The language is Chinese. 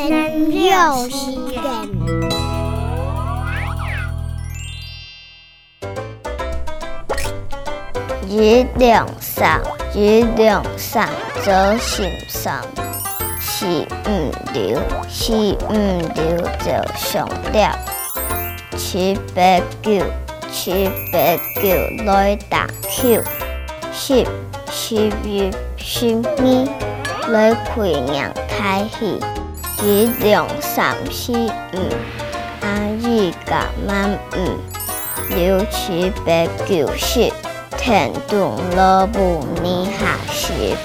有时间。日两三，日两三，做心酸。是毋留，是毋留就上了。七八九，七八九来打球。十，十一，十二来开娘开戏。一两三四五，阿姨甲妈五。六七八九十。天动乐不你下时。